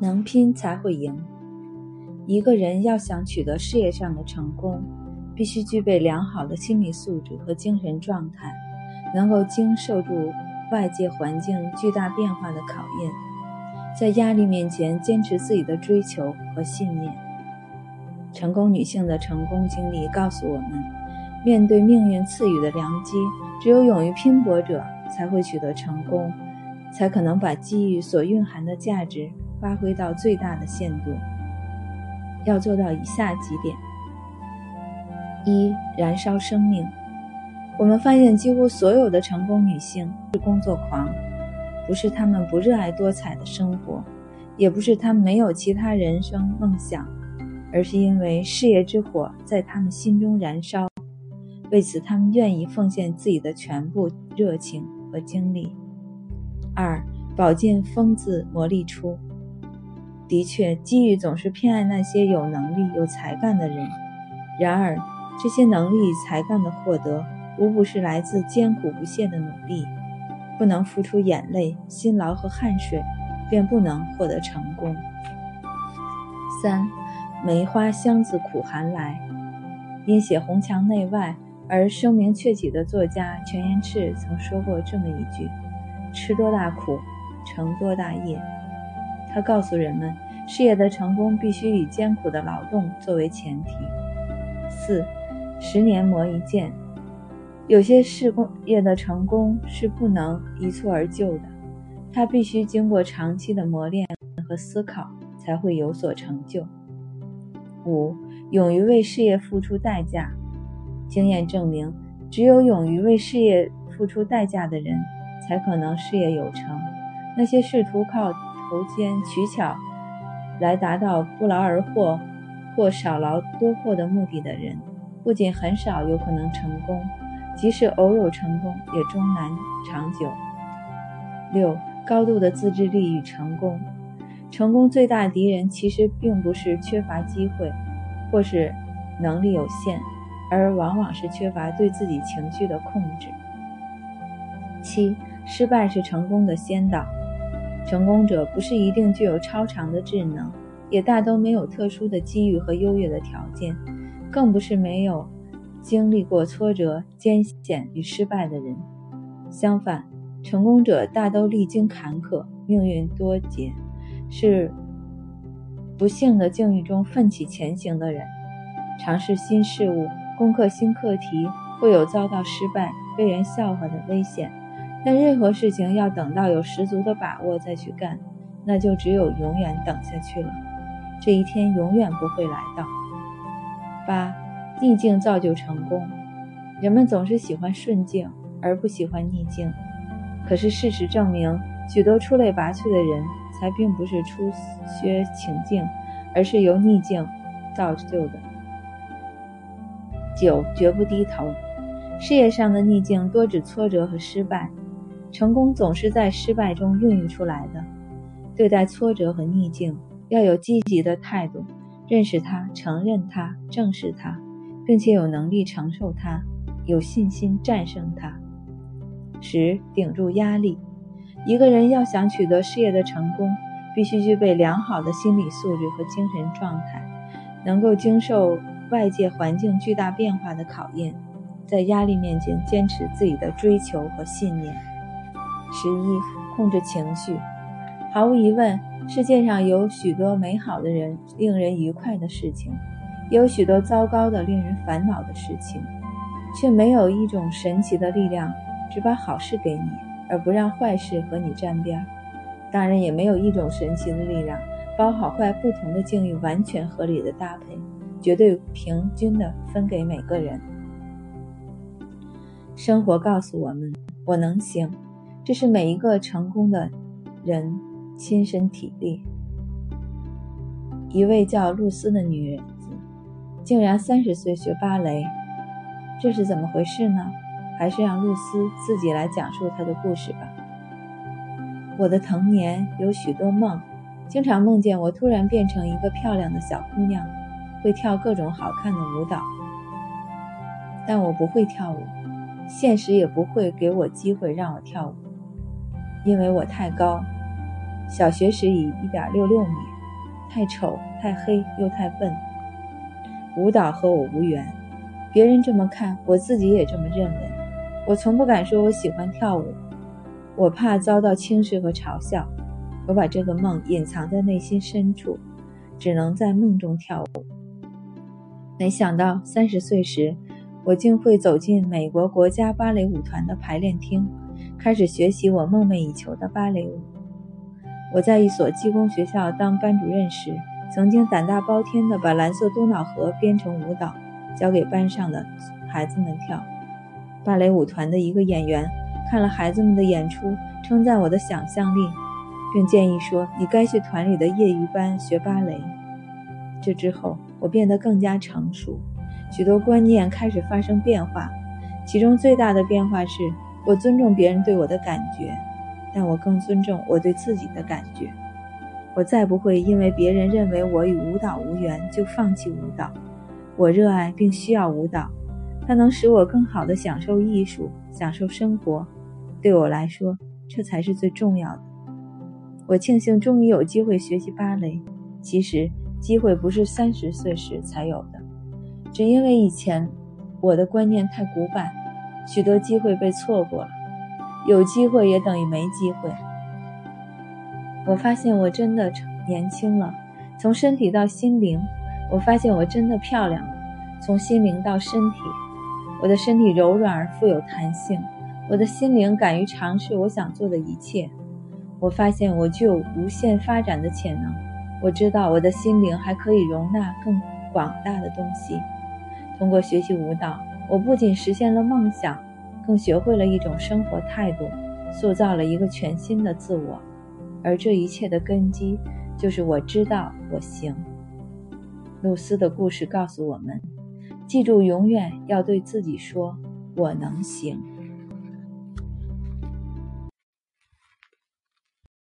能拼才会赢。一个人要想取得事业上的成功，必须具备良好的心理素质和精神状态，能够经受住外界环境巨大变化的考验，在压力面前坚持自己的追求和信念。成功女性的成功经历告诉我们，面对命运赐予的良机，只有勇于拼搏者才会取得成功，才可能把机遇所蕴含的价值。发挥到最大的限度，要做到以下几点：一、燃烧生命。我们发现，几乎所有的成功女性是工作狂，不是她们不热爱多彩的生活，也不是她们没有其他人生梦想，而是因为事业之火在她们心中燃烧，为此她们愿意奉献自己的全部热情和精力。二、宝剑锋自磨砺出。的确，机遇总是偏爱那些有能力、有才干的人。然而，这些能力与才干的获得，无不是来自艰苦不懈的努力。不能付出眼泪、辛劳和汗水，便不能获得成功。三，梅花香自苦寒来。因写红墙内外而声名鹊起的作家全延赤曾说过这么一句：“吃多大苦，成多大业。”他告诉人们，事业的成功必须以艰苦的劳动作为前提。四，十年磨一剑。有些事工业的成功是不能一蹴而就的，它必须经过长期的磨练和思考，才会有所成就。五，勇于为事业付出代价。经验证明，只有勇于为事业付出代价的人，才可能事业有成。那些试图靠投奸取巧，来达到不劳而获或少劳多获的目的的人，不仅很少有可能成功，即使偶有成功，也终难长久。六、高度的自制力与成功。成功最大敌人其实并不是缺乏机会，或是能力有限，而往往是缺乏对自己情绪的控制。七、失败是成功的先导。成功者不是一定具有超常的智能，也大都没有特殊的机遇和优越的条件，更不是没有经历过挫折、艰险与失败的人。相反，成功者大都历经坎坷，命运多劫，是不幸的境遇中奋起前行的人。尝试新事物、攻克新课题，会有遭到失败、被人笑话的危险。但任何事情要等到有十足的把握再去干，那就只有永远等下去了。这一天永远不会来到。八，逆境造就成功。人们总是喜欢顺境，而不喜欢逆境。可是事实证明，许多出类拔萃的人才并不是出缺情境，而是由逆境造就的。九，绝不低头。事业上的逆境多指挫折和失败。成功总是在失败中孕育出来的。对待挫折和逆境，要有积极的态度，认识它、承认它、正视它，并且有能力承受它，有信心战胜它。十、顶住压力。一个人要想取得事业的成功，必须具备良好的心理素质和精神状态，能够经受外界环境巨大变化的考验，在压力面前坚持自己的追求和信念。十一，控制情绪。毫无疑问，世界上有许多美好的人，令人愉快的事情，也有许多糟糕的、令人烦恼的事情，却没有一种神奇的力量，只把好事给你，而不让坏事和你沾边。当然，也没有一种神奇的力量，把好坏不同的境遇完全合理的搭配，绝对平均的分给每个人。生活告诉我们：我能行。这是每一个成功的人亲身体历。一位叫露丝的女子，竟然三十岁学芭蕾，这是怎么回事呢？还是让露丝自己来讲述她的故事吧。我的童年有许多梦，经常梦见我突然变成一个漂亮的小姑娘，会跳各种好看的舞蹈。但我不会跳舞，现实也不会给我机会让我跳舞。因为我太高，小学时以一点六六米，太丑、太黑又太笨。舞蹈和我无缘，别人这么看，我自己也这么认为。我从不敢说我喜欢跳舞，我怕遭到轻视和嘲笑。我把这个梦隐藏在内心深处，只能在梦中跳舞。没想到三十岁时，我竟会走进美国国家芭蕾舞团的排练厅，开始学习我梦寐以求的芭蕾舞。我在一所技工学校当班主任时，曾经胆大包天地把《蓝色多瑙河》编成舞蹈，交给班上的孩子们跳。芭蕾舞团的一个演员看了孩子们的演出，称赞我的想象力。并建议说：“你该去团里的业余班学芭蕾。”这之后，我变得更加成熟，许多观念开始发生变化。其中最大的变化是我尊重别人对我的感觉，但我更尊重我对自己的感觉。我再不会因为别人认为我与舞蹈无缘就放弃舞蹈。我热爱并需要舞蹈，它能使我更好地享受艺术、享受生活。对我来说，这才是最重要的。我庆幸终于有机会学习芭蕾。其实机会不是三十岁时才有的，只因为以前我的观念太古板，许多机会被错过了。有机会也等于没机会。我发现我真的年轻了，从身体到心灵。我发现我真的漂亮了，从心灵到身体。我的身体柔软而富有弹性，我的心灵敢于尝试我想做的一切。我发现我具有无限发展的潜能。我知道我的心灵还可以容纳更广大的东西。通过学习舞蹈，我不仅实现了梦想，更学会了一种生活态度，塑造了一个全新的自我。而这一切的根基，就是我知道我行。露丝的故事告诉我们：记住，永远要对自己说“我能行”。